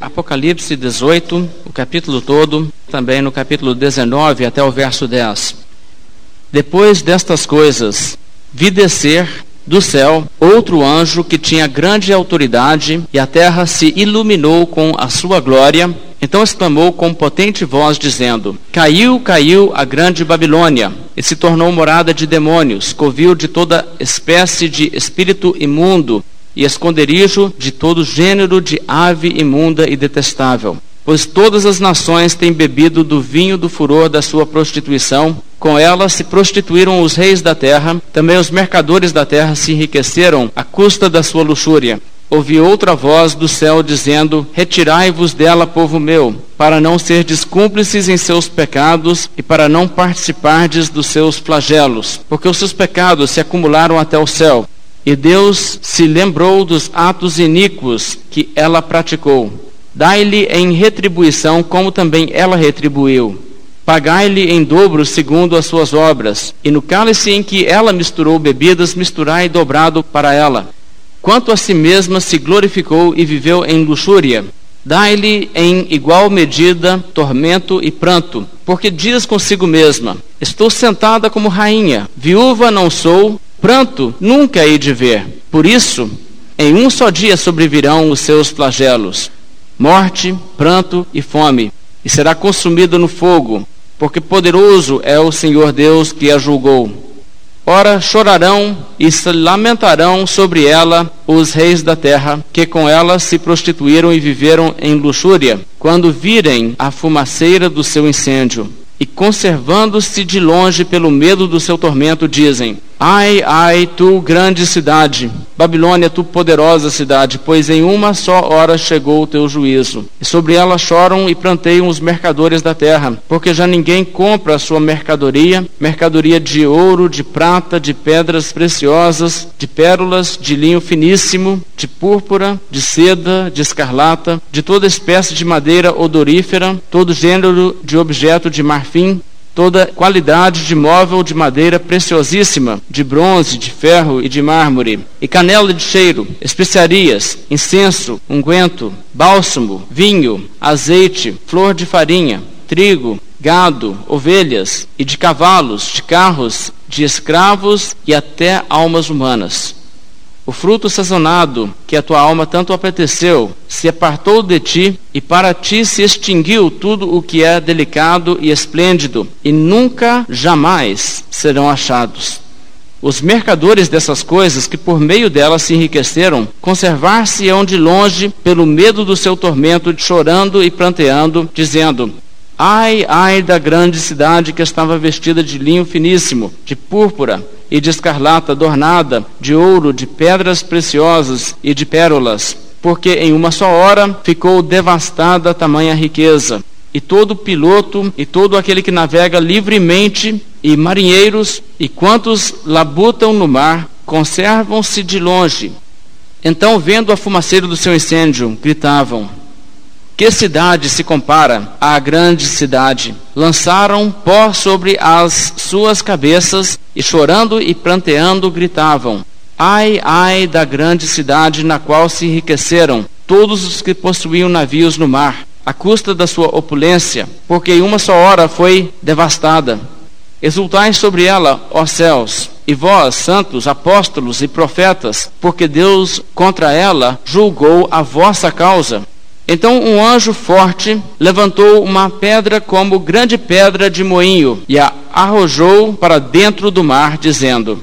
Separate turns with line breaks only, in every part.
Apocalipse 18, o capítulo todo, também no capítulo 19 até o verso 10. Depois destas coisas, vi descer do céu outro anjo que tinha grande autoridade, e a terra se iluminou com a sua glória. Então exclamou com potente voz, dizendo: Caiu, caiu a grande Babilônia, e se tornou morada de demônios, covil de toda espécie de espírito imundo, e esconderijo de todo gênero de ave imunda e detestável. Pois todas as nações têm bebido do vinho do furor da sua prostituição, com ela se prostituíram os reis da terra, também os mercadores da terra se enriqueceram à custa da sua luxúria. Ouvi outra voz do céu dizendo: Retirai-vos dela, povo meu, para não serdes cúmplices em seus pecados e para não participardes dos seus flagelos, porque os seus pecados se acumularam até o céu. E Deus se lembrou dos atos iníquos que ela praticou. Dai-lhe em retribuição como também ela retribuiu. Pagai-lhe em dobro segundo as suas obras, e no cálice em que ela misturou bebidas, misturai dobrado para ela. Quanto a si mesma se glorificou e viveu em luxúria, dai-lhe em igual medida tormento e pranto, porque diz consigo mesma: Estou sentada como rainha, viúva não sou, pranto nunca hei de ver. Por isso, em um só dia sobrevirão os seus flagelos: morte, pranto e fome, e será consumido no fogo porque poderoso é o Senhor Deus que a julgou. Ora, chorarão e se lamentarão sobre ela os reis da terra, que com ela se prostituíram e viveram em luxúria, quando virem a fumaceira do seu incêndio. E conservando-se de longe pelo medo do seu tormento, dizem: Ai, ai, tu grande cidade, Babilônia, tu poderosa cidade, pois em uma só hora chegou o teu juízo. E sobre ela choram e planteiam os mercadores da terra, porque já ninguém compra a sua mercadoria, mercadoria de ouro, de prata, de pedras preciosas, de pérolas, de linho finíssimo, de púrpura, de seda, de escarlata, de toda espécie de madeira odorífera, todo gênero de objeto de marfim, toda qualidade de móvel de madeira preciosíssima, de bronze, de ferro e de mármore, e canela de cheiro, especiarias, incenso, unguento, bálsamo, vinho, azeite, flor de farinha, trigo, gado, ovelhas, e de cavalos, de carros, de escravos e até almas humanas. O fruto sazonado que a tua alma tanto apeteceu se apartou de ti, e para ti se extinguiu tudo o que é delicado e esplêndido, e nunca, jamais serão achados. Os mercadores dessas coisas, que por meio delas se enriqueceram, conservar-se-ão de longe pelo medo do seu tormento, chorando e pranteando, dizendo: Ai, ai da grande cidade que estava vestida de linho finíssimo, de púrpura e de escarlata adornada, de ouro, de pedras preciosas e de pérolas, porque em uma só hora ficou devastada tamanha riqueza. E todo piloto e todo aquele que navega livremente, e marinheiros, e quantos labutam no mar, conservam-se de longe. Então, vendo a fumaceira do seu incêndio, gritavam: que cidade se compara à grande cidade? Lançaram pó sobre as suas cabeças e, chorando e pranteando, gritavam: Ai, ai da grande cidade na qual se enriqueceram todos os que possuíam navios no mar, à custa da sua opulência, porque em uma só hora foi devastada. Exultai sobre ela, ó céus, e vós, santos, apóstolos e profetas, porque Deus contra ela julgou a vossa causa. Então um anjo forte levantou uma pedra como grande pedra de moinho e a arrojou para dentro do mar, dizendo: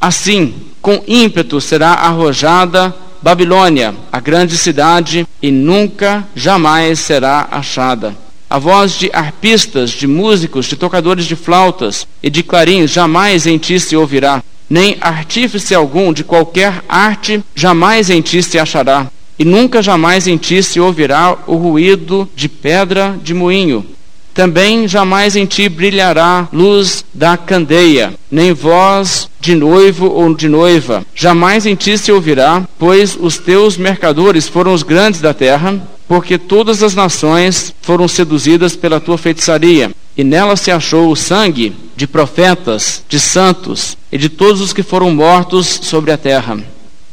Assim, com ímpeto será arrojada Babilônia, a grande cidade, e nunca, jamais será achada. A voz de arpistas, de músicos, de tocadores de flautas e de clarins jamais em ti se ouvirá, nem artífice algum de qualquer arte jamais em ti se achará e nunca jamais em ti se ouvirá o ruído de pedra de moinho. Também jamais em ti brilhará luz da candeia, nem voz de noivo ou de noiva. Jamais em ti se ouvirá, pois os teus mercadores foram os grandes da terra, porque todas as nações foram seduzidas pela tua feitiçaria. E nela se achou o sangue de profetas, de santos e de todos os que foram mortos sobre a terra.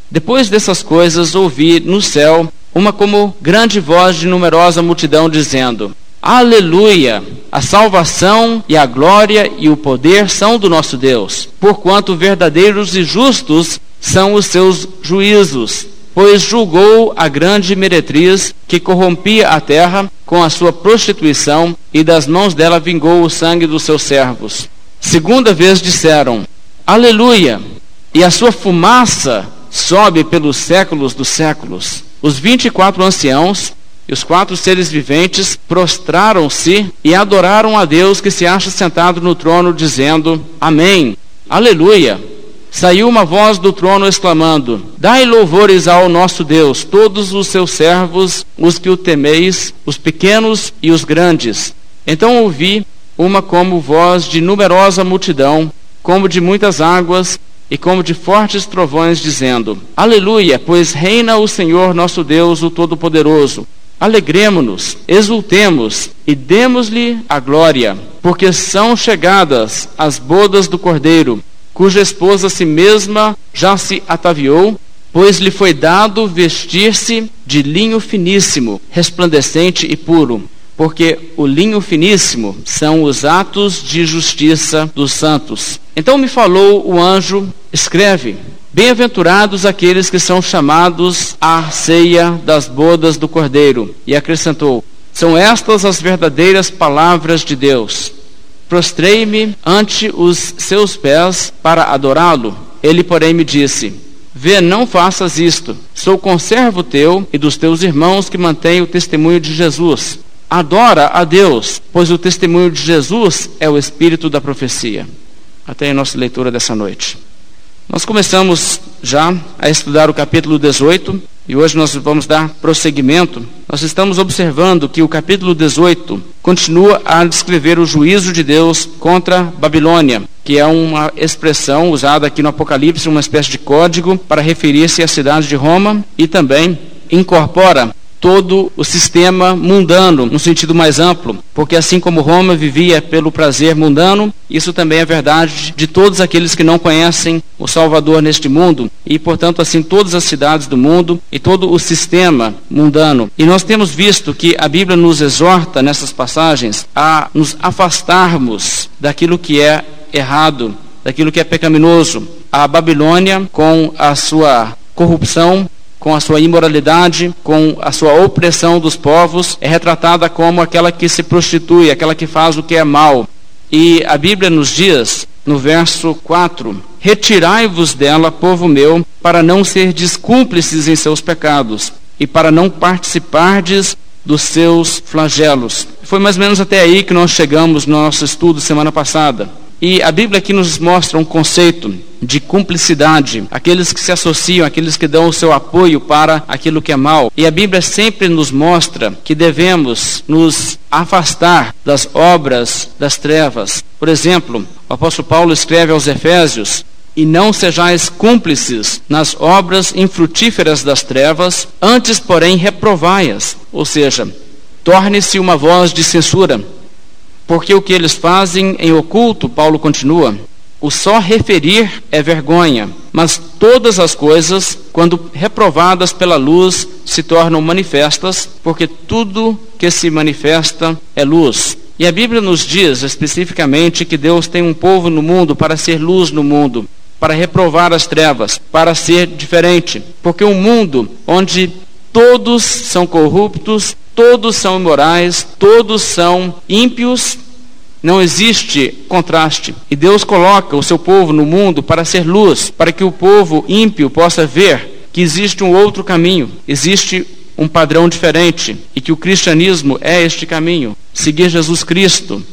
Depois dessas coisas, ouvi no céu uma como grande voz de numerosa multidão, dizendo: Aleluia! A salvação e a glória e o poder são do nosso Deus, porquanto verdadeiros e justos são os seus juízos. Pois julgou a grande meretriz que corrompia a terra com a sua prostituição, e das mãos dela vingou o sangue dos seus servos. Segunda vez disseram: Aleluia! E a sua fumaça sobe pelos séculos dos séculos. Os vinte e quatro anciãos e os quatro seres viventes prostraram-se e adoraram a Deus que se acha sentado no trono, dizendo: Amém, Aleluia. Saiu uma voz do trono exclamando: Dai louvores ao nosso Deus, todos os seus servos, os que o temeis, os pequenos e os grandes. Então ouvi uma como voz de numerosa multidão, como de muitas águas, e como de fortes trovões, dizendo: Aleluia, pois reina o Senhor nosso Deus, o Todo-Poderoso. Alegremos-nos, exultemos e demos-lhe a glória, porque são chegadas as bodas do Cordeiro, cuja esposa si mesma já se ataviou, pois lhe foi dado vestir-se de linho finíssimo, resplandecente e puro, porque o linho finíssimo são os atos de justiça dos santos. Então me falou o anjo: escreve Bem-aventurados aqueles que são chamados à ceia das bodas do Cordeiro. E acrescentou: São estas as verdadeiras palavras de Deus. Prostrei-me ante os seus pés para adorá-lo. Ele, porém, me disse: Vê, não faças isto. Sou conservo teu e dos teus irmãos que mantêm o testemunho de Jesus. Adora a Deus, pois o testemunho de Jesus é o espírito da profecia. Até a nossa leitura dessa noite. Nós começamos já a estudar o capítulo 18 e hoje nós vamos dar prosseguimento. Nós estamos observando que o capítulo 18 continua a descrever o juízo de Deus contra Babilônia, que é uma expressão usada aqui no Apocalipse, uma espécie de código para referir-se à cidade de Roma e também incorpora todo o sistema mundano, no sentido mais amplo, porque assim como Roma vivia pelo prazer mundano, isso também é verdade de todos aqueles que não conhecem o Salvador neste mundo, e portanto assim todas as cidades do mundo e todo o sistema mundano. E nós temos visto que a Bíblia nos exorta nessas passagens a nos afastarmos daquilo que é errado, daquilo que é pecaminoso. A Babilônia, com a sua corrupção, com a sua imoralidade, com a sua opressão dos povos, é retratada como aquela que se prostitui, aquela que faz o que é mal. E a Bíblia nos diz, no verso 4, Retirai-vos dela, povo meu, para não serdes cúmplices em seus pecados, e para não participardes dos seus flagelos. Foi mais ou menos até aí que nós chegamos no nosso estudo semana passada. E a Bíblia aqui nos mostra um conceito de cumplicidade, aqueles que se associam, aqueles que dão o seu apoio para aquilo que é mal. E a Bíblia sempre nos mostra que devemos nos afastar das obras das trevas. Por exemplo, o apóstolo Paulo escreve aos Efésios: e não sejais cúmplices nas obras infrutíferas das trevas, antes, porém, reprovai-as. Ou seja, torne-se uma voz de censura porque o que eles fazem em oculto, Paulo continua, o só referir é vergonha, mas todas as coisas, quando reprovadas pela luz, se tornam manifestas, porque tudo que se manifesta é luz. E a Bíblia nos diz especificamente que Deus tem um povo no mundo para ser luz no mundo, para reprovar as trevas, para ser diferente. Porque um mundo onde todos são corruptos, todos são imorais, todos são ímpios, não existe contraste. E Deus coloca o seu povo no mundo para ser luz, para que o povo ímpio possa ver que existe um outro caminho, existe um padrão diferente e que o cristianismo é este caminho, seguir Jesus Cristo,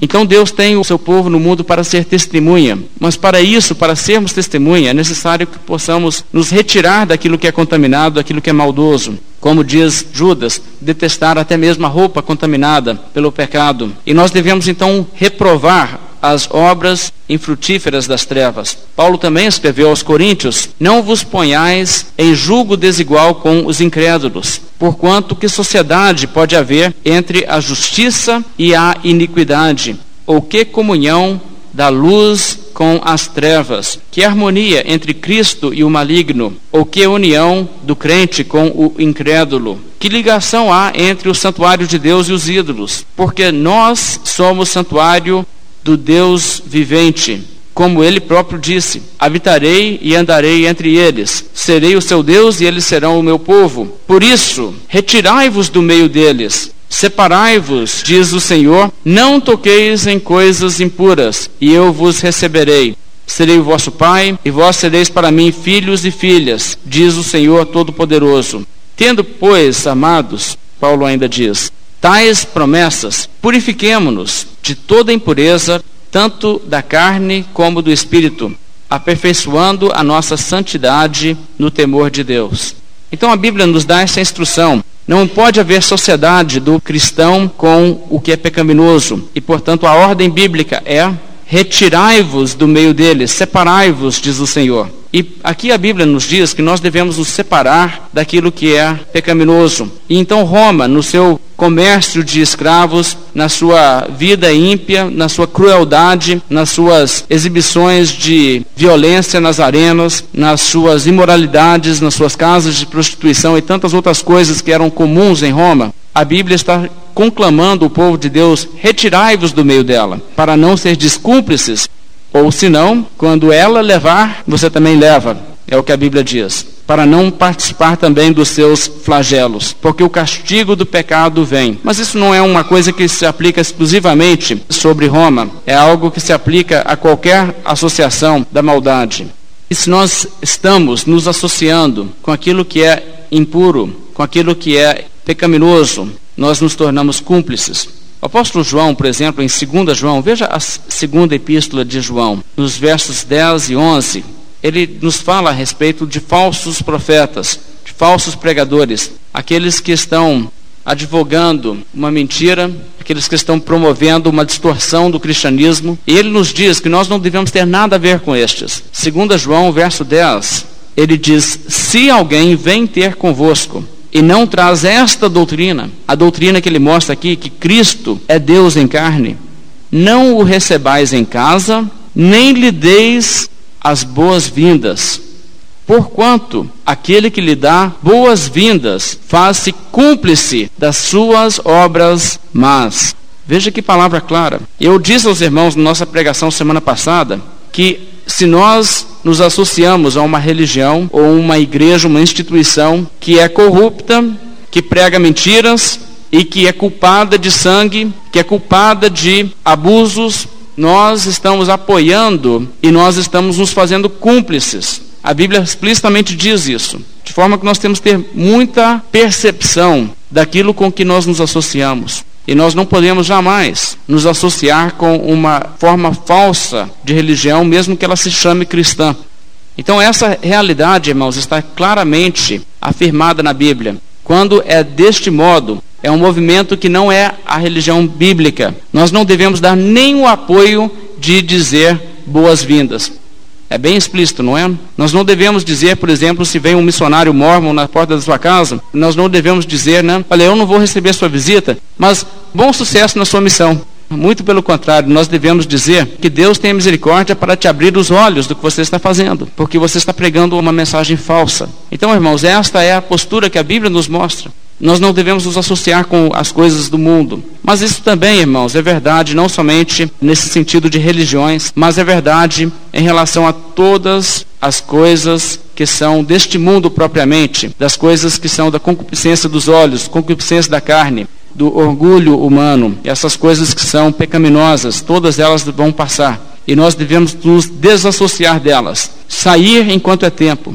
então Deus tem o seu povo no mundo para ser testemunha, mas para isso, para sermos testemunha, é necessário que possamos nos retirar daquilo que é contaminado, daquilo que é maldoso. Como diz Judas, detestar até mesmo a roupa contaminada pelo pecado. E nós devemos então reprovar as obras infrutíferas das trevas. Paulo também escreveu aos Coríntios: Não vos ponhais em julgo desigual com os incrédulos, porquanto que sociedade pode haver entre a justiça e a iniquidade? Ou que comunhão da luz com as trevas? Que harmonia entre Cristo e o maligno? Ou que união do crente com o incrédulo? Que ligação há entre o santuário de Deus e os ídolos? Porque nós somos santuário do Deus vivente. Como ele próprio disse: Habitarei e andarei entre eles, serei o seu Deus e eles serão o meu povo. Por isso, retirai-vos do meio deles, Separai-vos, diz o Senhor, não toqueis em coisas impuras, e eu vos receberei. Serei o vosso pai, e vós sereis para mim filhos e filhas, diz o Senhor Todo-Poderoso. Tendo, pois, amados, Paulo ainda diz, tais promessas, purifiquemo-nos de toda impureza, tanto da carne como do espírito, aperfeiçoando a nossa santidade no temor de Deus. Então a Bíblia nos dá essa instrução não pode haver sociedade do cristão com o que é pecaminoso. E, portanto, a ordem bíblica é: retirai-vos do meio deles, separai-vos, diz o Senhor. E aqui a Bíblia nos diz que nós devemos nos separar daquilo que é pecaminoso. E então Roma, no seu comércio de escravos, na sua vida ímpia, na sua crueldade, nas suas exibições de violência nas arenas, nas suas imoralidades, nas suas casas de prostituição e tantas outras coisas que eram comuns em Roma, a Bíblia está conclamando o povo de Deus: retirai-vos do meio dela, para não ser descúmplices ou senão, quando ela levar, você também leva. É o que a Bíblia diz. Para não participar também dos seus flagelos, porque o castigo do pecado vem. Mas isso não é uma coisa que se aplica exclusivamente sobre Roma, é algo que se aplica a qualquer associação da maldade. E se nós estamos nos associando com aquilo que é impuro, com aquilo que é pecaminoso, nós nos tornamos cúmplices. O apóstolo João, por exemplo, em 2 João, veja a segunda epístola de João, nos versos 10 e 11, ele nos fala a respeito de falsos profetas, de falsos pregadores, aqueles que estão advogando uma mentira, aqueles que estão promovendo uma distorção do cristianismo. E ele nos diz que nós não devemos ter nada a ver com estes. 2 João, verso 10, ele diz: Se alguém vem ter convosco e não traz esta doutrina, a doutrina que ele mostra aqui, que Cristo é Deus em carne, não o recebais em casa, nem lhe deis as boas-vindas. Porquanto aquele que lhe dá boas-vindas faz-se cúmplice das suas obras más. Veja que palavra clara. Eu disse aos irmãos na nossa pregação semana passada que se nós nos associamos a uma religião ou uma igreja, uma instituição que é corrupta, que prega mentiras e que é culpada de sangue, que é culpada de abusos, nós estamos apoiando e nós estamos nos fazendo cúmplices. A Bíblia explicitamente diz isso, de forma que nós temos que ter muita percepção daquilo com que nós nos associamos. E nós não podemos jamais nos associar com uma forma falsa de religião, mesmo que ela se chame cristã. Então, essa realidade, irmãos, está claramente afirmada na Bíblia. Quando é deste modo, é um movimento que não é a religião bíblica. Nós não devemos dar o apoio de dizer boas-vindas. É bem explícito, não é? Nós não devemos dizer, por exemplo, se vem um missionário mormon na porta da sua casa, nós não devemos dizer, né? Olha, eu não vou receber sua visita, mas bom sucesso na sua missão. Muito pelo contrário, nós devemos dizer que Deus tem misericórdia para te abrir os olhos do que você está fazendo, porque você está pregando uma mensagem falsa. Então, irmãos, esta é a postura que a Bíblia nos mostra. Nós não devemos nos associar com as coisas do mundo. Mas isso também, irmãos, é verdade não somente nesse sentido de religiões, mas é verdade em relação a todas as coisas que são deste mundo propriamente, das coisas que são da concupiscência dos olhos, concupiscência da carne, do orgulho humano, essas coisas que são pecaminosas, todas elas vão passar. E nós devemos nos desassociar delas, sair enquanto é tempo.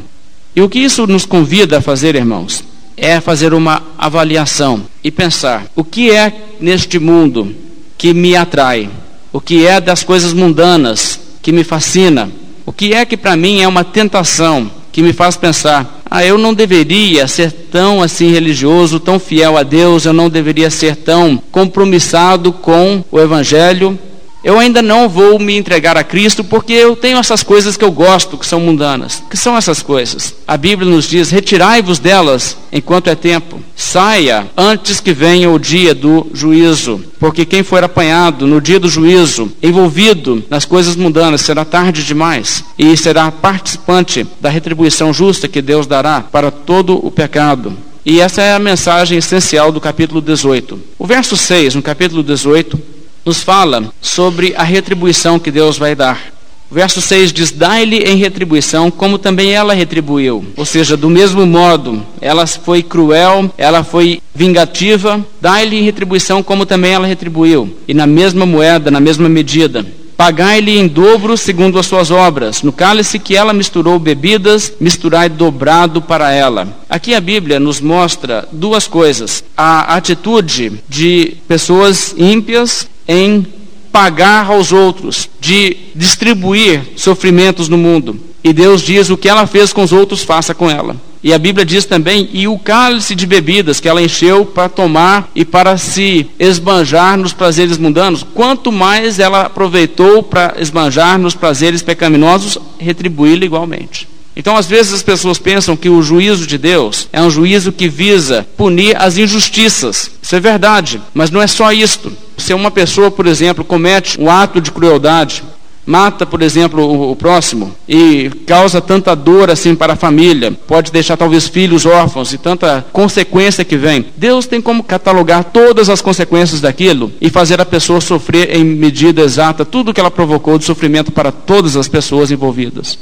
E o que isso nos convida a fazer, irmãos? é fazer uma avaliação e pensar: o que é neste mundo que me atrai? O que é das coisas mundanas que me fascina? O que é que para mim é uma tentação que me faz pensar: ah, eu não deveria ser tão assim religioso, tão fiel a Deus, eu não deveria ser tão compromissado com o Evangelho? Eu ainda não vou me entregar a Cristo porque eu tenho essas coisas que eu gosto, que são mundanas. Que são essas coisas? A Bíblia nos diz: retirai-vos delas enquanto é tempo. Saia antes que venha o dia do juízo. Porque quem for apanhado no dia do juízo, envolvido nas coisas mundanas, será tarde demais e será participante da retribuição justa que Deus dará para todo o pecado. E essa é a mensagem essencial do capítulo 18. O verso 6, no capítulo 18, nos fala sobre a retribuição que Deus vai dar. O verso 6 diz: Dai-lhe em retribuição, como também ela retribuiu. Ou seja, do mesmo modo, ela foi cruel, ela foi vingativa, dai-lhe em retribuição, como também ela retribuiu. E na mesma moeda, na mesma medida. Pagai-lhe em dobro segundo as suas obras. No cálice que ela misturou bebidas, misturai dobrado para ela. Aqui a Bíblia nos mostra duas coisas: a atitude de pessoas ímpias em pagar aos outros, de distribuir sofrimentos no mundo. E Deus diz: o que ela fez com os outros, faça com ela. E a Bíblia diz também: e o cálice de bebidas que ela encheu para tomar e para se esbanjar nos prazeres mundanos, quanto mais ela aproveitou para esbanjar nos prazeres pecaminosos, retribuí-lo igualmente. Então, às vezes, as pessoas pensam que o juízo de Deus é um juízo que visa punir as injustiças. Isso é verdade, mas não é só isto. Se uma pessoa, por exemplo, comete um ato de crueldade, mata, por exemplo, o, o, próximo e causa tanta dor assim para a família, pode deixar talvez filhos órfãos e tanta consequência que vem. Deus tem como catalogar todas as consequências daquilo e fazer a pessoa sofrer em medida exata tudo que ela provocou de sofrimento para todas as pessoas envolvidas.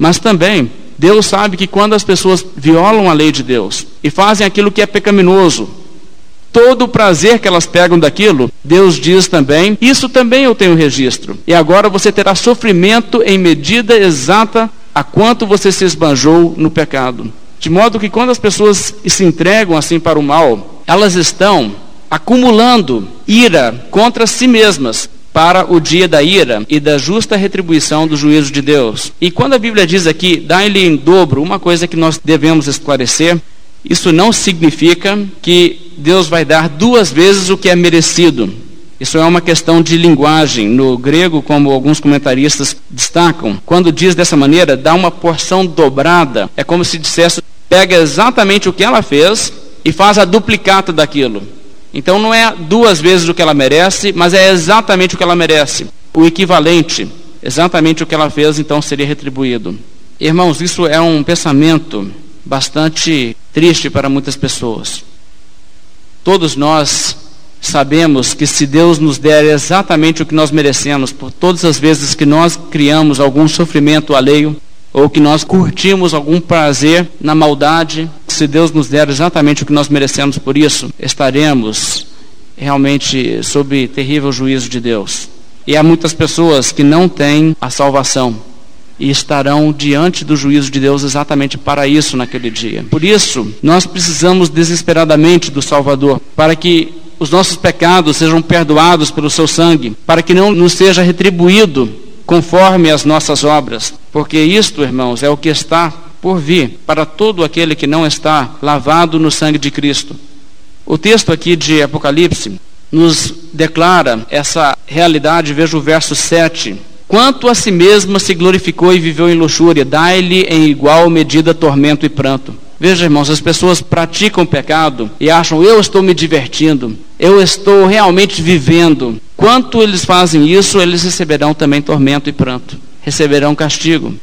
Mas também, Deus sabe que quando as pessoas violam a lei de Deus e fazem aquilo que é pecaminoso, todo o prazer que elas pegam daquilo, Deus diz também: Isso também eu tenho registro. E agora você terá sofrimento em medida exata a quanto você se esbanjou no pecado. De modo que quando as pessoas se entregam assim para o mal, elas estão acumulando ira contra si mesmas, para o dia da ira e da justa retribuição do juízo de Deus. E quando a Bíblia diz aqui, dá-lhe em dobro, uma coisa que nós devemos esclarecer, isso não significa que Deus vai dar duas vezes o que é merecido. Isso é uma questão de linguagem. No grego, como alguns comentaristas destacam, quando diz dessa maneira, dá uma porção dobrada. É como se dissesse, pega exatamente o que ela fez e faz a duplicata daquilo. Então não é duas vezes o que ela merece, mas é exatamente o que ela merece. O equivalente, exatamente o que ela fez, então seria retribuído. Irmãos, isso é um pensamento bastante triste para muitas pessoas. Todos nós sabemos que se Deus nos der exatamente o que nós merecemos, por todas as vezes que nós criamos algum sofrimento alheio, ou que nós curtimos algum prazer na maldade, se Deus nos der exatamente o que nós merecemos por isso, estaremos realmente sob terrível juízo de Deus. E há muitas pessoas que não têm a salvação e estarão diante do juízo de Deus exatamente para isso naquele dia. Por isso, nós precisamos desesperadamente do Salvador, para que os nossos pecados sejam perdoados pelo seu sangue, para que não nos seja retribuído conforme as nossas obras, porque isto, irmãos, é o que está por vir para todo aquele que não está lavado no sangue de Cristo. O texto aqui de Apocalipse nos declara essa realidade, veja o verso 7. Quanto a si mesma se glorificou e viveu em luxúria, dai-lhe em igual medida tormento e pranto. Veja, irmãos, as pessoas praticam pecado e acham, eu estou me divertindo, eu estou realmente vivendo. Quanto eles fazem isso, eles receberão também tormento e pranto, receberão castigo.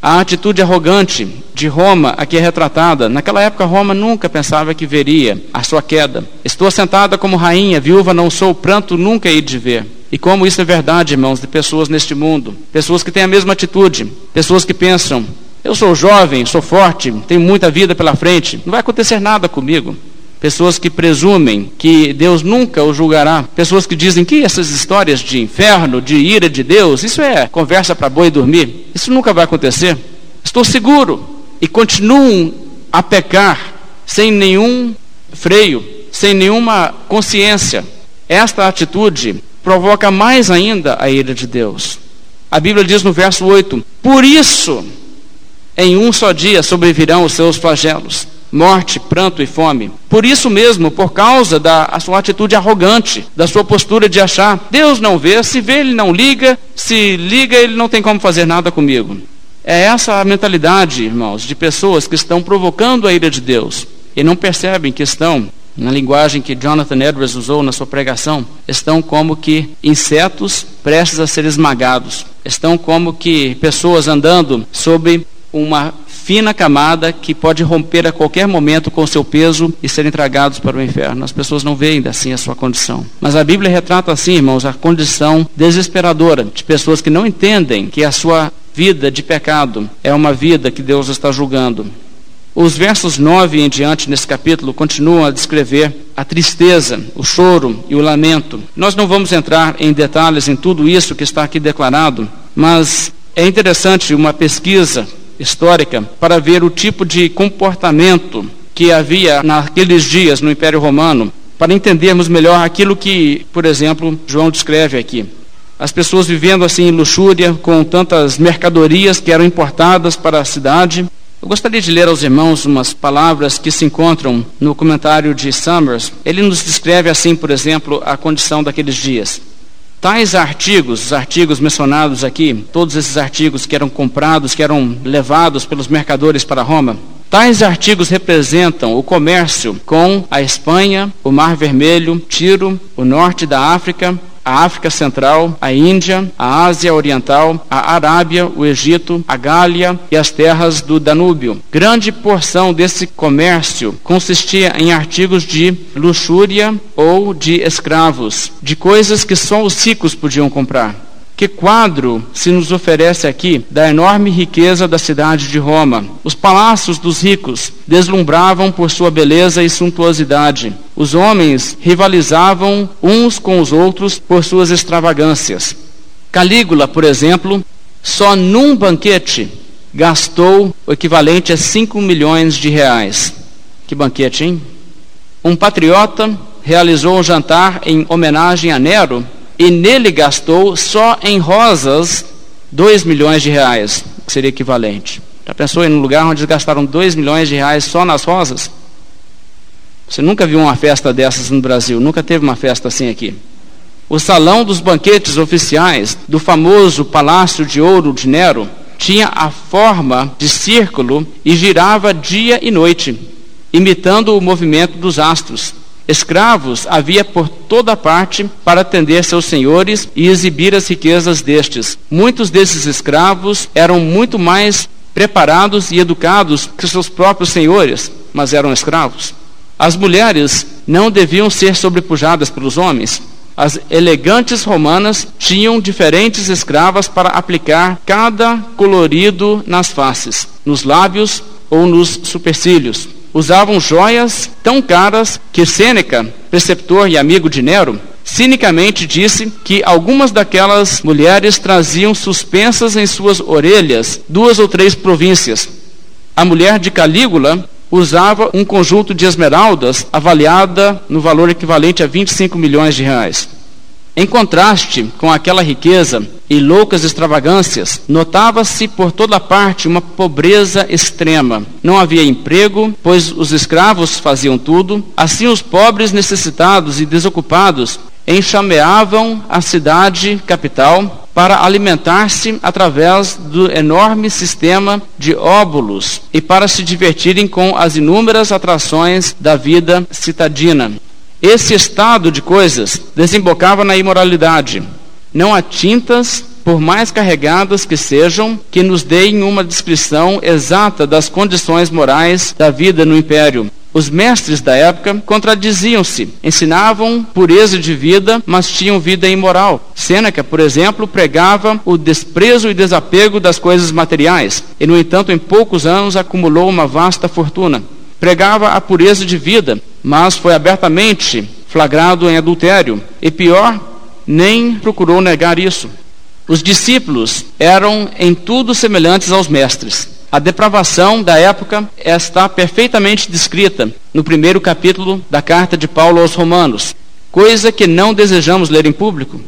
A atitude arrogante de Roma, aqui é retratada. Naquela época, Roma nunca pensava que veria a sua queda. Estou sentada como rainha, viúva não sou, pranto nunca hei de ver. E como isso é verdade, irmãos, de pessoas neste mundo. Pessoas que têm a mesma atitude. Pessoas que pensam, eu sou jovem, sou forte, tenho muita vida pela frente, não vai acontecer nada comigo. Pessoas que presumem que Deus nunca o julgará. Pessoas que dizem que essas histórias de inferno, de ira de Deus, isso é conversa para boi dormir. Isso nunca vai acontecer. Estou seguro. E continuam a pecar sem nenhum freio, sem nenhuma consciência. Esta atitude provoca mais ainda a ira de Deus. A Bíblia diz no verso 8: Por isso em um só dia sobrevirão os seus flagelos. Morte, pranto e fome. Por isso mesmo, por causa da sua atitude arrogante, da sua postura de achar, Deus não vê, se vê, ele não liga, se liga, ele não tem como fazer nada comigo. É essa a mentalidade, irmãos, de pessoas que estão provocando a ira de Deus e não percebem que estão, na linguagem que Jonathan Edwards usou na sua pregação, estão como que insetos prestes a ser esmagados, estão como que pessoas andando sobre uma fina camada que pode romper a qualquer momento com seu peso e serem tragados para o inferno. As pessoas não veem assim a sua condição. Mas a Bíblia retrata assim, irmãos, a condição desesperadora de pessoas que não entendem que a sua vida de pecado é uma vida que Deus está julgando. Os versos 9 em diante nesse capítulo continuam a descrever a tristeza, o choro e o lamento. Nós não vamos entrar em detalhes em tudo isso que está aqui declarado, mas é interessante uma pesquisa histórica para ver o tipo de comportamento que havia naqueles dias no Império Romano, para entendermos melhor aquilo que, por exemplo, João descreve aqui. As pessoas vivendo assim em luxúria, com tantas mercadorias que eram importadas para a cidade. Eu gostaria de ler aos irmãos umas palavras que se encontram no comentário de Summers. Ele nos descreve assim, por exemplo, a condição daqueles dias. Tais artigos, os artigos mencionados aqui, todos esses artigos que eram comprados, que eram levados pelos mercadores para Roma, tais artigos representam o comércio com a Espanha, o Mar Vermelho, Tiro, o norte da África, a África Central, a Índia, a Ásia Oriental, a Arábia, o Egito, a Gália e as terras do Danúbio. Grande porção desse comércio consistia em artigos de luxúria ou de escravos, de coisas que só os ricos podiam comprar. Que quadro se nos oferece aqui da enorme riqueza da cidade de Roma? Os palácios dos ricos deslumbravam por sua beleza e suntuosidade. Os homens rivalizavam uns com os outros por suas extravagâncias. Calígula, por exemplo, só num banquete gastou o equivalente a 5 milhões de reais. Que banquete, hein? Um patriota realizou um jantar em homenagem a Nero e nele gastou só em rosas 2 milhões de reais, que seria equivalente. Já pensou em um lugar onde eles gastaram 2 milhões de reais só nas rosas? Você nunca viu uma festa dessas no Brasil, nunca teve uma festa assim aqui. O salão dos banquetes oficiais do famoso Palácio de Ouro de Nero tinha a forma de círculo e girava dia e noite, imitando o movimento dos astros. Escravos havia por toda parte para atender seus senhores e exibir as riquezas destes. Muitos desses escravos eram muito mais preparados e educados que seus próprios senhores, mas eram escravos. As mulheres não deviam ser sobrepujadas pelos homens. As elegantes romanas tinham diferentes escravas para aplicar cada colorido nas faces, nos lábios ou nos supercílios usavam joias tão caras que Sêneca, preceptor e amigo de Nero, cinicamente disse que algumas daquelas mulheres traziam suspensas em suas orelhas duas ou três províncias. A mulher de Calígula usava um conjunto de esmeraldas avaliada no valor equivalente a 25 milhões de reais. Em contraste com aquela riqueza e loucas extravagâncias, notava-se por toda parte uma pobreza extrema. Não havia emprego, pois os escravos faziam tudo. Assim, os pobres necessitados e desocupados enxameavam a cidade capital para alimentar-se através do enorme sistema de óbulos e para se divertirem com as inúmeras atrações da vida citadina. Esse estado de coisas desembocava na imoralidade. Não há tintas, por mais carregadas que sejam, que nos deem uma descrição exata das condições morais da vida no império. Os mestres da época contradiziam-se, ensinavam pureza de vida, mas tinham vida imoral. Sêneca, por exemplo, pregava o desprezo e desapego das coisas materiais, e no entanto, em poucos anos acumulou uma vasta fortuna pregava a pureza de vida, mas foi abertamente flagrado em adultério. E pior, nem procurou negar isso. Os discípulos eram em tudo semelhantes aos mestres. A depravação da época está perfeitamente descrita no primeiro capítulo da carta de Paulo aos Romanos, coisa que não desejamos ler em público.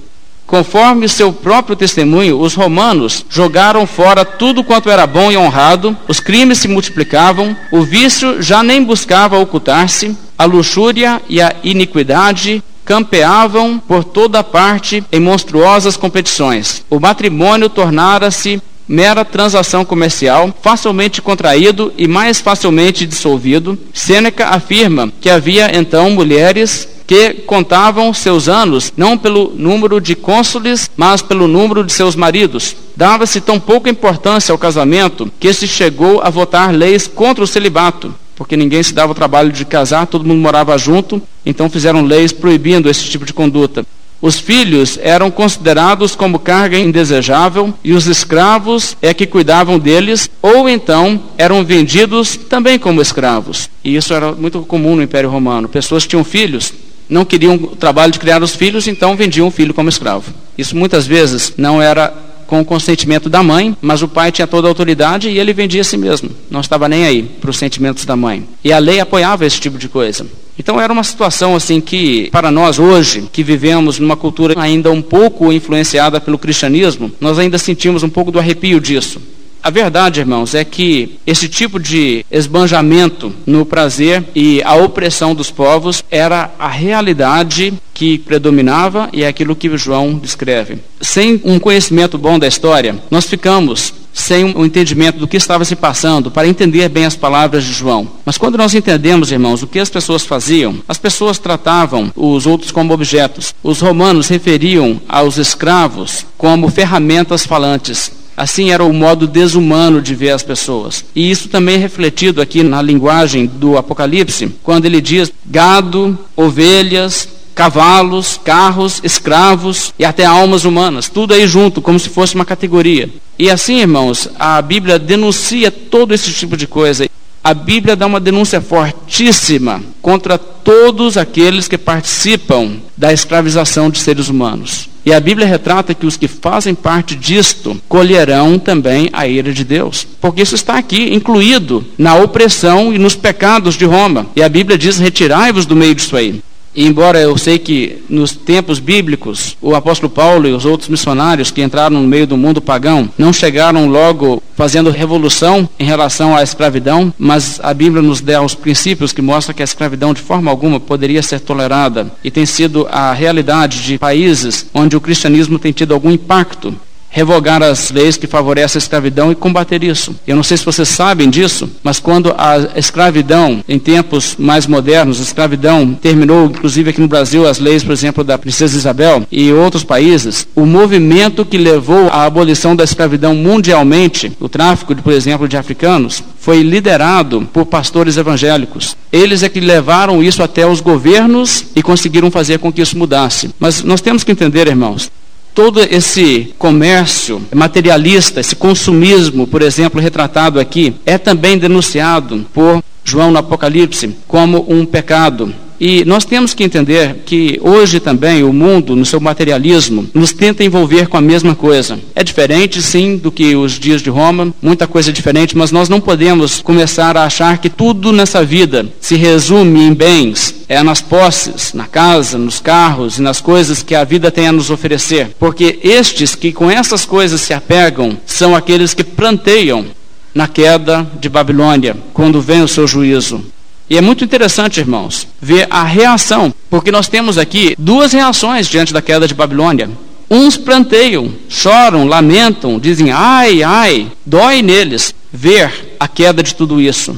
Conforme seu próprio testemunho, os romanos jogaram fora tudo quanto era bom e honrado, os crimes se multiplicavam, o vício já nem buscava ocultar-se, a luxúria e a iniquidade campeavam por toda parte em monstruosas competições. O matrimônio tornara-se mera transação comercial, facilmente contraído e mais facilmente dissolvido. Sêneca afirma que havia então mulheres que contavam seus anos não pelo número de cônsules, mas pelo número de seus maridos. Dava-se tão pouca importância ao casamento que se chegou a votar leis contra o celibato, porque ninguém se dava o trabalho de casar, todo mundo morava junto, então fizeram leis proibindo esse tipo de conduta. Os filhos eram considerados como carga indesejável e os escravos é que cuidavam deles, ou então eram vendidos também como escravos. E isso era muito comum no Império Romano. Pessoas tinham filhos, não queriam o trabalho de criar os filhos, então vendiam o filho como escravo. Isso muitas vezes não era com o consentimento da mãe, mas o pai tinha toda a autoridade e ele vendia a si mesmo. Não estava nem aí para os sentimentos da mãe. E a lei apoiava esse tipo de coisa. Então era uma situação assim que, para nós hoje, que vivemos numa cultura ainda um pouco influenciada pelo cristianismo, nós ainda sentimos um pouco do arrepio disso. A verdade, irmãos, é que esse tipo de esbanjamento no prazer e a opressão dos povos era a realidade que predominava e é aquilo que João descreve. Sem um conhecimento bom da história, nós ficamos sem o um entendimento do que estava se passando para entender bem as palavras de João. Mas quando nós entendemos, irmãos, o que as pessoas faziam, as pessoas tratavam os outros como objetos. Os romanos referiam aos escravos como ferramentas falantes. Assim era o modo desumano de ver as pessoas. E isso também é refletido aqui na linguagem do Apocalipse, quando ele diz gado, ovelhas, cavalos, carros, escravos e até almas humanas, tudo aí junto, como se fosse uma categoria. E assim, irmãos, a Bíblia denuncia todo esse tipo de coisa. A Bíblia dá uma denúncia fortíssima contra todos aqueles que participam da escravização de seres humanos. E a Bíblia retrata que os que fazem parte disto colherão também a ira de Deus. Porque isso está aqui, incluído na opressão e nos pecados de Roma. E a Bíblia diz: retirai-vos do meio disso aí. Embora eu sei que nos tempos bíblicos o apóstolo Paulo e os outros missionários que entraram no meio do mundo pagão não chegaram logo fazendo revolução em relação à escravidão, mas a Bíblia nos dá os princípios que mostram que a escravidão de forma alguma poderia ser tolerada. E tem sido a realidade de países onde o cristianismo tem tido algum impacto revogar as leis que favorecem a escravidão e combater isso. Eu não sei se vocês sabem disso, mas quando a escravidão, em tempos mais modernos, a escravidão terminou, inclusive aqui no Brasil, as leis, por exemplo, da Princesa Isabel e outros países, o movimento que levou à abolição da escravidão mundialmente, o tráfico, por exemplo, de africanos, foi liderado por pastores evangélicos. Eles é que levaram isso até os governos e conseguiram fazer com que isso mudasse. Mas nós temos que entender, irmãos, todo esse comércio materialista, esse consumismo, por exemplo, retratado aqui, é também denunciado por João no Apocalipse como um pecado. E nós temos que entender que hoje também o mundo, no seu materialismo, nos tenta envolver com a mesma coisa. É diferente, sim, do que os dias de Roma, muita coisa é diferente, mas nós não podemos começar a achar que tudo nessa vida se resume em bens, é nas posses, na casa, nos carros e nas coisas que a vida tem a nos oferecer. Porque estes que com essas coisas se apegam são aqueles que planteiam na queda de Babilônia, quando vem o seu juízo. E é muito interessante, irmãos, ver a reação, porque nós temos aqui duas reações diante da queda de Babilônia. Uns planteiam, choram, lamentam, dizem ai, ai, dói neles ver a queda de tudo isso.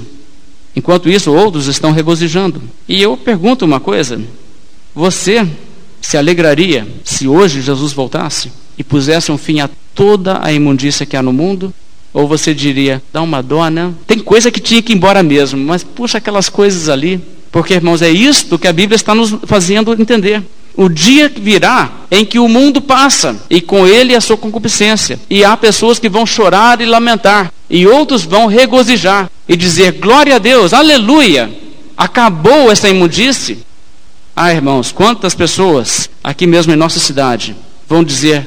Enquanto isso, outros estão regozijando. E eu pergunto uma coisa: você se alegraria se hoje Jesus voltasse e pusesse um fim a toda a imundícia que há no mundo? Ou você diria, dá uma dó, né? Tem coisa que tinha que ir embora mesmo, mas puxa aquelas coisas ali. Porque, irmãos, é isto que a Bíblia está nos fazendo entender. O dia virá em que o mundo passa, e com ele a sua concupiscência. E há pessoas que vão chorar e lamentar, e outros vão regozijar e dizer: Glória a Deus, aleluia, acabou essa imundície. Ah, irmãos, quantas pessoas aqui mesmo em nossa cidade vão dizer: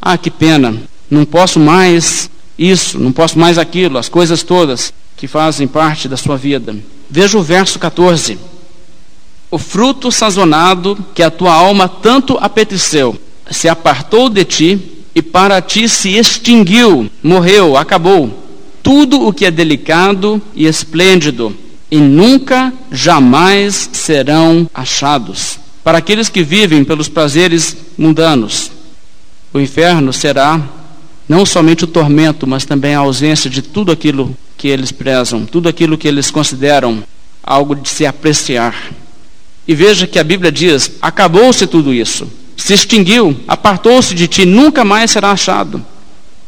Ah, que pena, não posso mais isso, não posso mais aquilo, as coisas todas que fazem parte da sua vida. Veja o verso 14. O fruto sazonado que a tua alma tanto apeteceu, se apartou de ti e para ti se extinguiu, morreu, acabou. Tudo o que é delicado e esplêndido e nunca, jamais serão achados. Para aqueles que vivem pelos prazeres mundanos, o inferno será não somente o tormento, mas também a ausência de tudo aquilo que eles prezam, tudo aquilo que eles consideram algo de se apreciar. E veja que a Bíblia diz: acabou-se tudo isso, se extinguiu, apartou-se de ti, nunca mais será achado.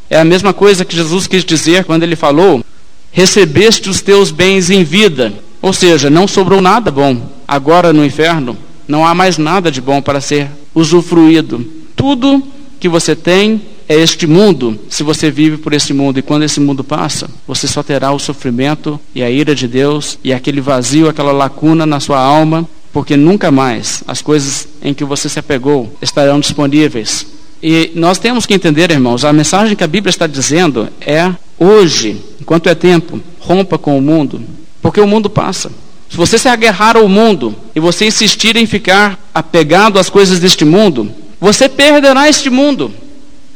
É a mesma coisa que Jesus quis dizer quando ele falou: recebeste os teus bens em vida, ou seja, não sobrou nada bom. Agora no inferno, não há mais nada de bom para ser usufruído. Tudo que você tem é este mundo, se você vive por esse mundo. E quando esse mundo passa, você só terá o sofrimento e a ira de Deus e aquele vazio, aquela lacuna na sua alma, porque nunca mais as coisas em que você se apegou estarão disponíveis. E nós temos que entender, irmãos, a mensagem que a Bíblia está dizendo é hoje, enquanto é tempo, rompa com o mundo, porque o mundo passa. Se você se agarrar ao mundo e você insistir em ficar apegado às coisas deste mundo, você perderá este mundo.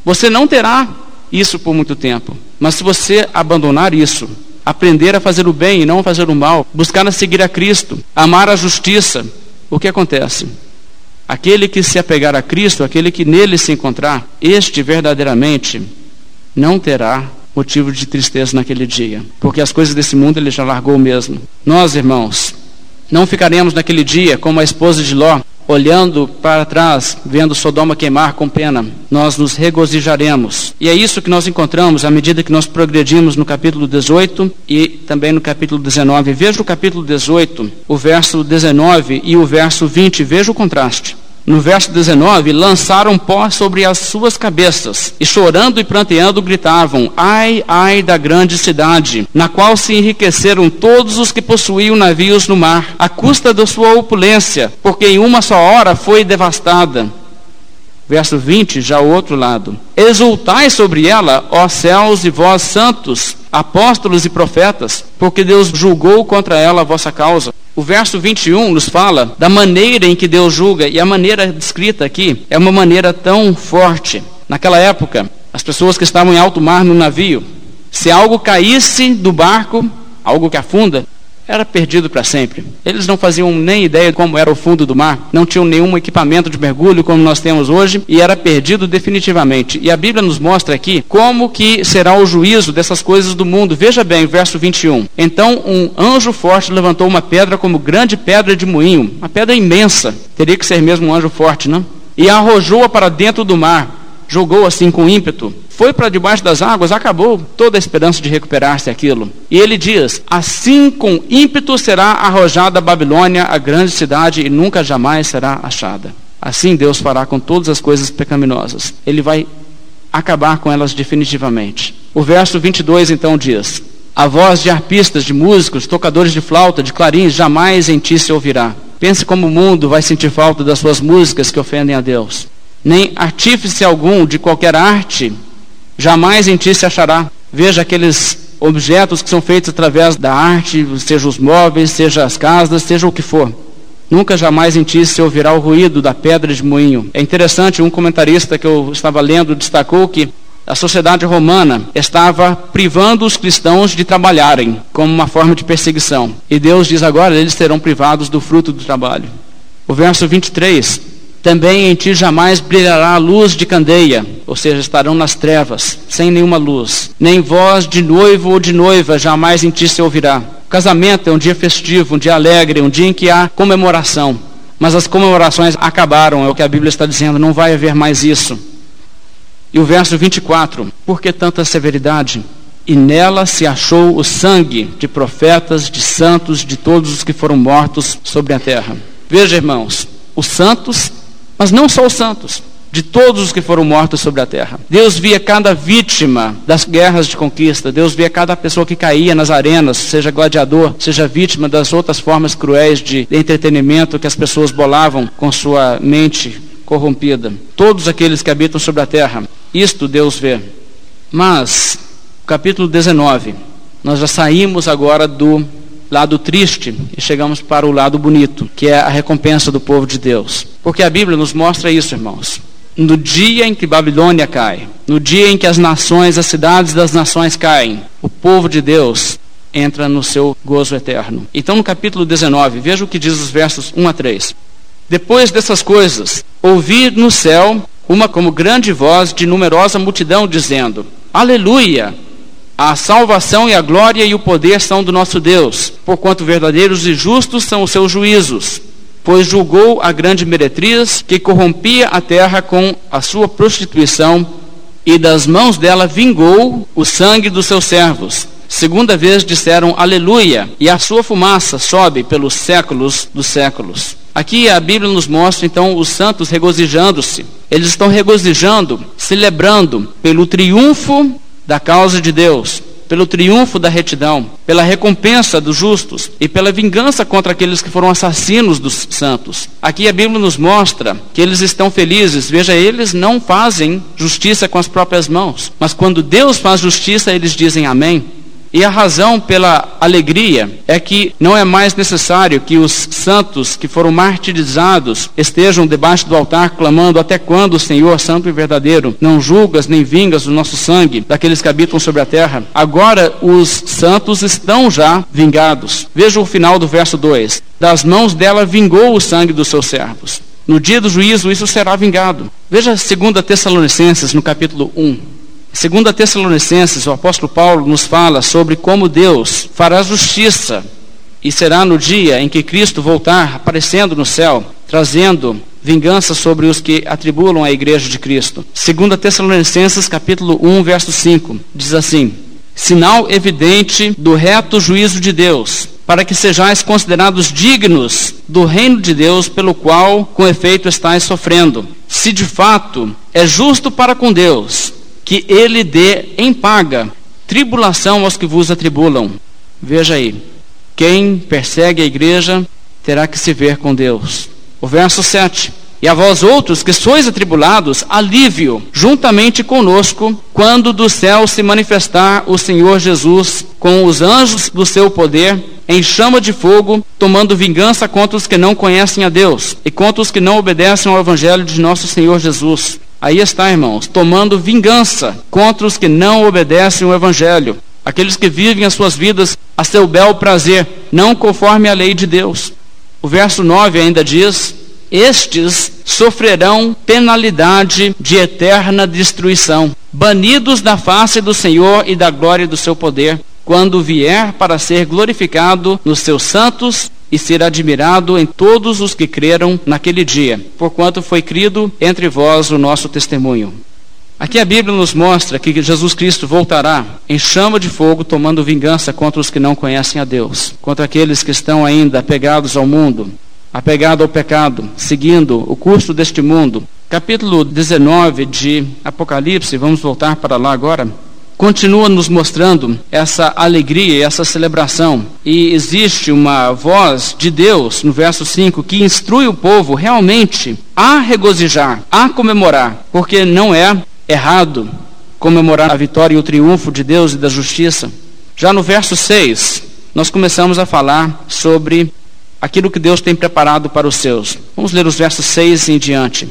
Você não terá isso por muito tempo. Mas se você abandonar isso, aprender a fazer o bem e não fazer o mal, buscar a seguir a Cristo, amar a justiça, o que acontece? Aquele que se apegar a Cristo, aquele que nele se encontrar, este verdadeiramente não terá motivo de tristeza naquele dia, porque as coisas desse mundo ele já largou mesmo. Nós, irmãos, não ficaremos naquele dia como a esposa de Ló, olhando para trás, vendo Sodoma queimar com pena, nós nos regozijaremos. E é isso que nós encontramos à medida que nós progredimos no capítulo 18 e também no capítulo 19. Veja o capítulo 18, o verso 19 e o verso 20, veja o contraste no verso 19, lançaram pó sobre as suas cabeças, e chorando e pranteando gritavam: Ai, ai da grande cidade, na qual se enriqueceram todos os que possuíam navios no mar, à custa da sua opulência, porque em uma só hora foi devastada. Verso 20, já o outro lado. Exultai sobre ela, ó céus e vós santos, apóstolos e profetas, porque Deus julgou contra ela a vossa causa. O verso 21 nos fala da maneira em que Deus julga, e a maneira descrita aqui é uma maneira tão forte. Naquela época, as pessoas que estavam em alto mar no navio, se algo caísse do barco, algo que afunda, era perdido para sempre. Eles não faziam nem ideia de como era o fundo do mar, não tinham nenhum equipamento de mergulho como nós temos hoje e era perdido definitivamente. E a Bíblia nos mostra aqui como que será o juízo dessas coisas do mundo. Veja bem, verso 21. Então um anjo forte levantou uma pedra como grande pedra de moinho, uma pedra imensa. Teria que ser mesmo um anjo forte, não? E arrojou-a para dentro do mar. Jogou assim com ímpeto foi para debaixo das águas, acabou toda a esperança de recuperar-se aquilo. E ele diz: Assim com ímpeto será arrojada a Babilônia, a grande cidade, e nunca jamais será achada. Assim Deus fará com todas as coisas pecaminosas. Ele vai acabar com elas definitivamente. O verso 22 então diz: A voz de arpistas, de músicos, tocadores de flauta, de clarins, jamais em ti se ouvirá. Pense como o mundo vai sentir falta das suas músicas que ofendem a Deus. Nem artífice algum de qualquer arte jamais em ti se achará. Veja aqueles objetos que são feitos através da arte, seja os móveis, seja as casas, seja o que for. Nunca jamais em ti se ouvirá o ruído da pedra de moinho. É interessante, um comentarista que eu estava lendo destacou que a sociedade romana estava privando os cristãos de trabalharem como uma forma de perseguição. E Deus diz agora, eles serão privados do fruto do trabalho. O verso 23 também em ti jamais brilhará luz de candeia, ou seja, estarão nas trevas, sem nenhuma luz. Nem voz de noivo ou de noiva jamais em ti se ouvirá. O casamento é um dia festivo, um dia alegre, um dia em que há comemoração. Mas as comemorações acabaram, é o que a Bíblia está dizendo, não vai haver mais isso. E o verso 24: Por que tanta severidade? E nela se achou o sangue de profetas, de santos, de todos os que foram mortos sobre a terra. Veja, irmãos, os santos mas não só os santos, de todos os que foram mortos sobre a terra. Deus via cada vítima das guerras de conquista, Deus via cada pessoa que caía nas arenas, seja gladiador, seja vítima das outras formas cruéis de entretenimento que as pessoas bolavam com sua mente corrompida. Todos aqueles que habitam sobre a terra, isto Deus vê. Mas, capítulo 19, nós já saímos agora do lado triste e chegamos para o lado bonito, que é a recompensa do povo de Deus. Porque a Bíblia nos mostra isso, irmãos. no dia em que Babilônia cai, no dia em que as nações, as cidades das nações caem, o povo de Deus entra no seu gozo eterno. Então, no capítulo 19, veja o que diz os versos 1 a 3. Depois dessas coisas, ouvi no céu uma como grande voz de numerosa multidão dizendo: Aleluia! A salvação e a glória e o poder são do nosso Deus, porquanto verdadeiros e justos são os seus juízos pois julgou a grande meretriz que corrompia a terra com a sua prostituição, e das mãos dela vingou o sangue dos seus servos. Segunda vez disseram aleluia, e a sua fumaça sobe pelos séculos dos séculos. Aqui a Bíblia nos mostra então os santos regozijando-se. Eles estão regozijando, celebrando pelo triunfo da causa de Deus, pelo triunfo da retidão, pela recompensa dos justos e pela vingança contra aqueles que foram assassinos dos santos. Aqui a Bíblia nos mostra que eles estão felizes. Veja, eles não fazem justiça com as próprias mãos, mas quando Deus faz justiça, eles dizem amém. E a razão pela alegria é que não é mais necessário que os santos que foram martirizados estejam debaixo do altar clamando: Até quando, Senhor, santo e verdadeiro, não julgas nem vingas o nosso sangue daqueles que habitam sobre a terra? Agora os santos estão já vingados. Veja o final do verso 2: Das mãos dela vingou o sangue dos seus servos. No dia do juízo, isso será vingado. Veja 2 Tessalonicenses, no capítulo 1. Segundo a Tessalonicenses, o apóstolo Paulo nos fala sobre como Deus fará justiça e será no dia em que Cristo voltar aparecendo no céu, trazendo vingança sobre os que atribulam a igreja de Cristo. Segundo a Tessalonicenses, capítulo 1, verso 5, diz assim: Sinal evidente do reto juízo de Deus, para que sejais considerados dignos do reino de Deus, pelo qual, com efeito, estáis sofrendo. Se de fato é justo para com Deus que ele dê em paga tribulação aos que vos atribulam. Veja aí, quem persegue a igreja terá que se ver com Deus. O verso 7. E a vós outros que sois atribulados, alívio, juntamente conosco, quando do céu se manifestar o Senhor Jesus com os anjos do seu poder, em chama de fogo, tomando vingança contra os que não conhecem a Deus e contra os que não obedecem ao Evangelho de nosso Senhor Jesus. Aí está, irmãos, tomando vingança contra os que não obedecem o Evangelho, aqueles que vivem as suas vidas a seu bel prazer, não conforme a lei de Deus. O verso 9 ainda diz: Estes sofrerão penalidade de eterna destruição, banidos da face do Senhor e da glória do seu poder, quando vier para ser glorificado nos seus santos e ser admirado em todos os que creram naquele dia, porquanto foi crido entre vós o nosso testemunho. Aqui a Bíblia nos mostra que Jesus Cristo voltará em chama de fogo, tomando vingança contra os que não conhecem a Deus, contra aqueles que estão ainda apegados ao mundo, apegados ao pecado, seguindo o curso deste mundo. Capítulo 19 de Apocalipse, vamos voltar para lá agora continua nos mostrando essa alegria e essa celebração. E existe uma voz de Deus, no verso 5, que instrui o povo realmente a regozijar, a comemorar, porque não é errado comemorar a vitória e o triunfo de Deus e da justiça. Já no verso 6, nós começamos a falar sobre aquilo que Deus tem preparado para os seus. Vamos ler os versos 6 em diante.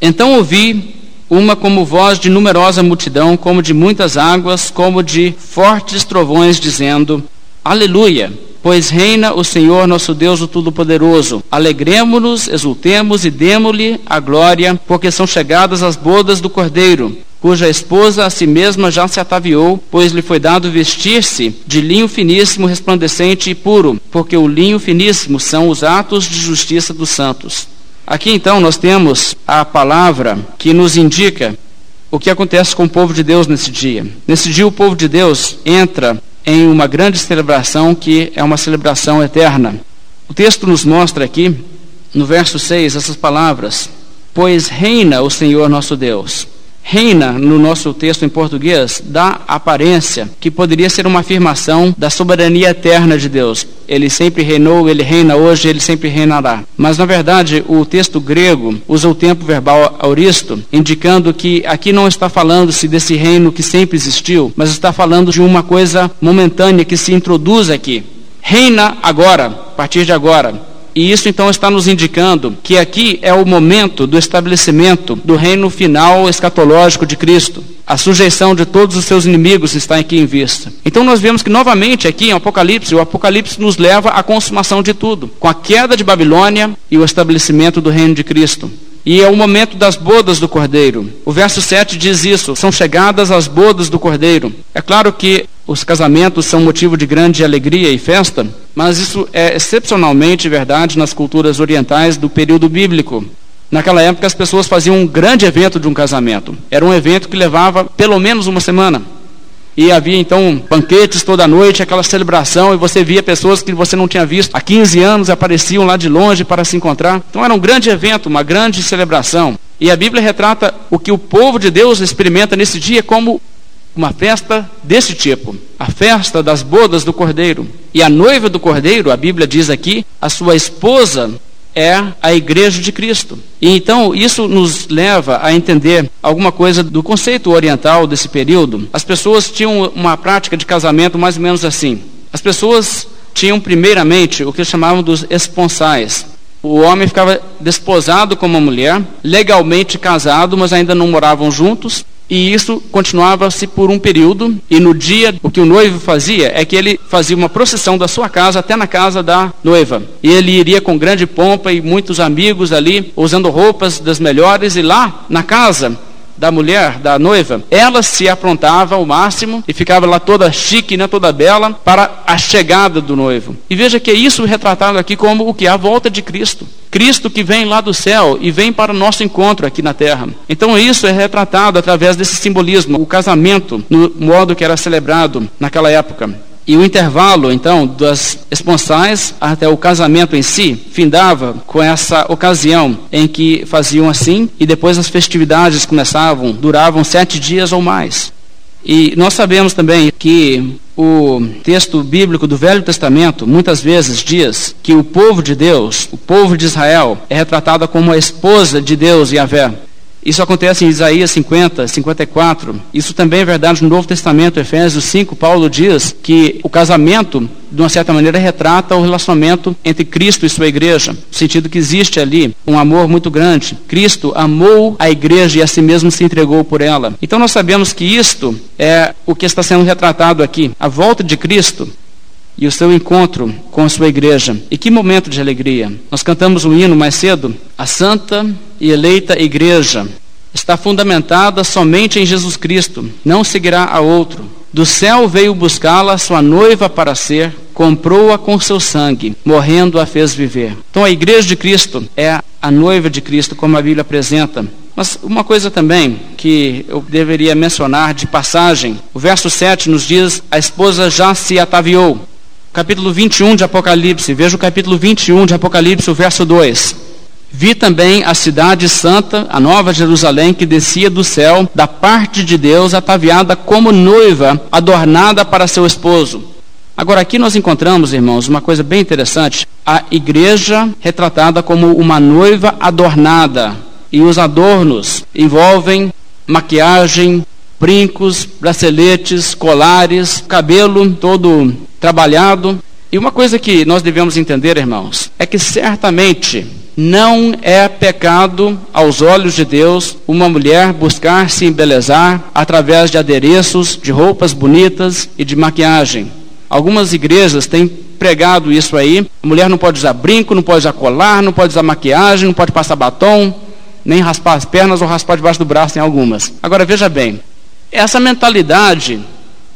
Então ouvi uma como voz de numerosa multidão, como de muitas águas, como de fortes trovões, dizendo: Aleluia! Pois reina o Senhor nosso Deus, o Todo-Poderoso. Alegremos-nos, exultemos e demo-lhe a glória, porque são chegadas as bodas do Cordeiro, cuja esposa a si mesma já se ataviou, pois lhe foi dado vestir-se de linho finíssimo, resplandecente e puro, porque o linho finíssimo são os atos de justiça dos santos. Aqui então nós temos a palavra que nos indica o que acontece com o povo de Deus nesse dia. Nesse dia o povo de Deus entra em uma grande celebração que é uma celebração eterna. O texto nos mostra aqui, no verso 6, essas palavras: Pois reina o Senhor nosso Deus reina no nosso texto em português dá aparência que poderia ser uma afirmação da soberania eterna de Deus. Ele sempre reinou, ele reina hoje, ele sempre reinará. Mas na verdade, o texto grego usa o tempo verbal auristo, indicando que aqui não está falando-se desse reino que sempre existiu, mas está falando de uma coisa momentânea que se introduz aqui. Reina agora, a partir de agora. E isso então está nos indicando que aqui é o momento do estabelecimento do reino final escatológico de Cristo. A sujeição de todos os seus inimigos está aqui em vista. Então nós vemos que novamente aqui em Apocalipse, o Apocalipse nos leva à consumação de tudo, com a queda de Babilônia e o estabelecimento do reino de Cristo. E é o momento das bodas do Cordeiro. O verso 7 diz isso: são chegadas as bodas do Cordeiro. É claro que os casamentos são motivo de grande alegria e festa, mas isso é excepcionalmente verdade nas culturas orientais do período bíblico. Naquela época, as pessoas faziam um grande evento de um casamento. Era um evento que levava pelo menos uma semana. E havia então banquetes toda noite, aquela celebração, e você via pessoas que você não tinha visto há 15 anos apareciam lá de longe para se encontrar. Então era um grande evento, uma grande celebração. E a Bíblia retrata o que o povo de Deus experimenta nesse dia como uma festa desse tipo, a festa das bodas do cordeiro. E a noiva do cordeiro, a Bíblia diz aqui, a sua esposa é a igreja de Cristo. E então isso nos leva a entender alguma coisa do conceito oriental desse período. As pessoas tinham uma prática de casamento mais ou menos assim. As pessoas tinham primeiramente o que chamavam dos esponsais. O homem ficava desposado com uma mulher, legalmente casado, mas ainda não moravam juntos. E isso continuava-se por um período, e no dia o que o noivo fazia é que ele fazia uma procissão da sua casa até na casa da noiva. E ele iria com grande pompa e muitos amigos ali, usando roupas das melhores, e lá na casa da mulher, da noiva, ela se aprontava ao máximo e ficava lá toda chique, né, toda bela, para a chegada do noivo. E veja que é isso retratado aqui como o que? A volta de Cristo. Cristo que vem lá do céu e vem para o nosso encontro aqui na terra. Então isso é retratado através desse simbolismo, o casamento, no modo que era celebrado naquela época. E o intervalo, então, das esponsais até o casamento em si, findava com essa ocasião em que faziam assim, e depois as festividades começavam, duravam sete dias ou mais. E nós sabemos também que o texto bíblico do Velho Testamento muitas vezes diz que o povo de Deus, o povo de Israel, é retratado como a esposa de Deus, Yahvé. Isso acontece em Isaías 50, 54. Isso também é verdade no Novo Testamento, Efésios 5. Paulo diz que o casamento, de uma certa maneira, retrata o relacionamento entre Cristo e sua igreja, no sentido que existe ali um amor muito grande. Cristo amou a igreja e a si mesmo se entregou por ela. Então nós sabemos que isto é o que está sendo retratado aqui. A volta de Cristo e o seu encontro com a sua igreja. E que momento de alegria! Nós cantamos um hino mais cedo. A santa e eleita igreja está fundamentada somente em Jesus Cristo, não seguirá a outro. Do céu veio buscá-la, sua noiva para ser, comprou-a com seu sangue, morrendo a fez viver. Então a igreja de Cristo é a noiva de Cristo, como a Bíblia apresenta. Mas uma coisa também que eu deveria mencionar de passagem, o verso 7 nos diz: a esposa já se ataviou capítulo 21 de Apocalipse, veja o capítulo 21 de Apocalipse, o verso 2. Vi também a cidade santa, a nova Jerusalém, que descia do céu, da parte de Deus, ataviada como noiva, adornada para seu esposo. Agora, aqui nós encontramos, irmãos, uma coisa bem interessante: a igreja retratada como uma noiva adornada. E os adornos envolvem maquiagem, brincos, braceletes, colares, cabelo todo trabalhado. E uma coisa que nós devemos entender, irmãos, é que certamente não é pecado aos olhos de Deus uma mulher buscar se embelezar através de adereços, de roupas bonitas e de maquiagem. Algumas igrejas têm pregado isso aí. A mulher não pode usar brinco, não pode usar colar, não pode usar maquiagem, não pode passar batom, nem raspar as pernas ou raspar debaixo do braço em algumas. Agora veja bem, essa mentalidade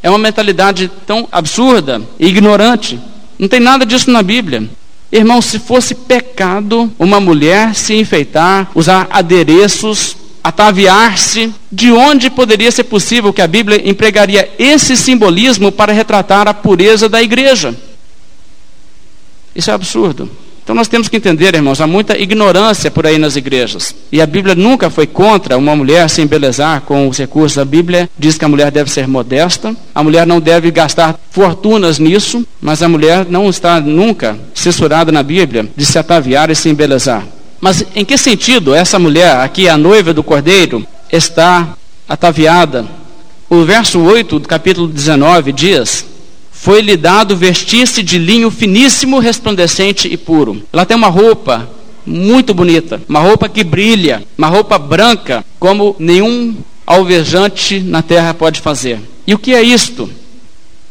é uma mentalidade tão absurda e ignorante. Não tem nada disso na Bíblia. Irmão, se fosse pecado uma mulher se enfeitar, usar adereços, ataviar-se, de onde poderia ser possível que a Bíblia empregaria esse simbolismo para retratar a pureza da igreja? Isso é absurdo. Então nós temos que entender, irmãos, há muita ignorância por aí nas igrejas. E a Bíblia nunca foi contra uma mulher se embelezar com os recursos. A Bíblia diz que a mulher deve ser modesta, a mulher não deve gastar fortunas nisso, mas a mulher não está nunca censurada na Bíblia de se ataviar e se embelezar. Mas em que sentido essa mulher, aqui a noiva do cordeiro, está ataviada? O verso 8 do capítulo 19 diz: foi-lhe dado vestir-se de linho finíssimo, resplandecente e puro. Ela tem uma roupa muito bonita, uma roupa que brilha, uma roupa branca, como nenhum alvejante na terra pode fazer. E o que é isto?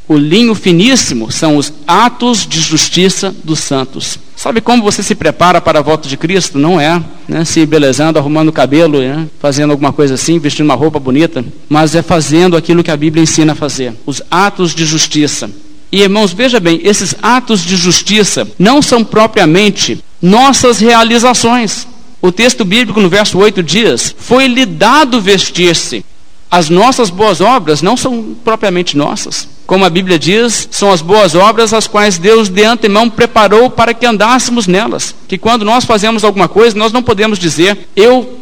O linho finíssimo são os atos de justiça dos santos. Sabe como você se prepara para a volta de Cristo? Não é né, se belezando, arrumando o cabelo, né, fazendo alguma coisa assim, vestindo uma roupa bonita, mas é fazendo aquilo que a Bíblia ensina a fazer os atos de justiça. E irmãos, veja bem, esses atos de justiça não são propriamente nossas realizações. O texto bíblico no verso 8 diz: Foi-lhe dado vestir-se. As nossas boas obras não são propriamente nossas como a Bíblia diz, são as boas obras as quais Deus de antemão preparou para que andássemos nelas. Que quando nós fazemos alguma coisa, nós não podemos dizer, eu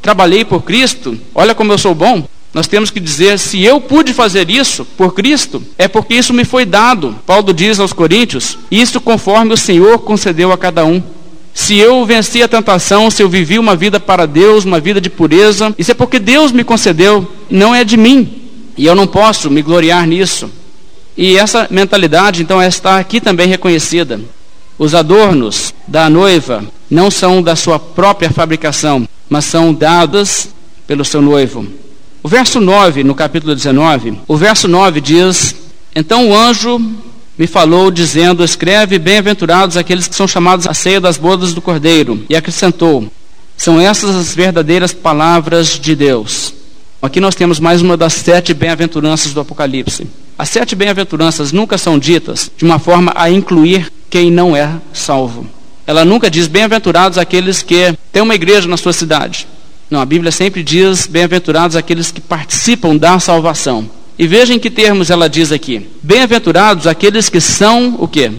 trabalhei por Cristo, olha como eu sou bom. Nós temos que dizer, se eu pude fazer isso por Cristo, é porque isso me foi dado. Paulo diz aos Coríntios, isso conforme o Senhor concedeu a cada um. Se eu venci a tentação, se eu vivi uma vida para Deus, uma vida de pureza, isso é porque Deus me concedeu, não é de mim. E eu não posso me gloriar nisso. E essa mentalidade, então, está aqui também reconhecida. Os adornos da noiva não são da sua própria fabricação, mas são dados pelo seu noivo. O verso 9, no capítulo 19, o verso 9 diz: Então o anjo me falou, dizendo: Escreve, bem-aventurados aqueles que são chamados à ceia das bodas do cordeiro. E acrescentou: São essas as verdadeiras palavras de Deus. Aqui nós temos mais uma das sete bem-aventuranças do Apocalipse. As sete bem-aventuranças nunca são ditas de uma forma a incluir quem não é salvo. Ela nunca diz bem-aventurados aqueles que têm uma igreja na sua cidade. Não, a Bíblia sempre diz bem-aventurados aqueles que participam da salvação. E veja em que termos ela diz aqui. Bem-aventurados aqueles que são o quê?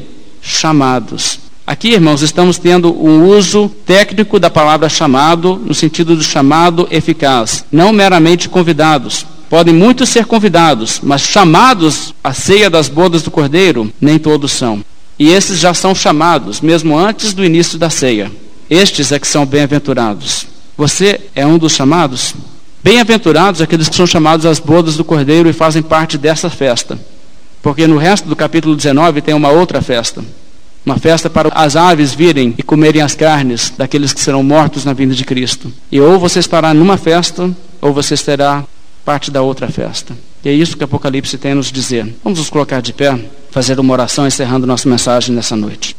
Chamados. Aqui, irmãos, estamos tendo um uso técnico da palavra chamado, no sentido do chamado eficaz, não meramente convidados. Podem muitos ser convidados, mas chamados à ceia das bodas do Cordeiro, nem todos são. E esses já são chamados, mesmo antes do início da ceia. Estes é que são bem-aventurados. Você é um dos chamados? Bem-aventurados aqueles que são chamados às bodas do Cordeiro e fazem parte dessa festa. Porque no resto do capítulo 19 tem uma outra festa. Uma festa para as aves virem e comerem as carnes daqueles que serão mortos na vinda de Cristo. E ou você estará numa festa, ou você estará parte da outra festa. E é isso que Apocalipse tem a nos dizer. Vamos nos colocar de pé, fazer uma oração encerrando nossa mensagem nessa noite.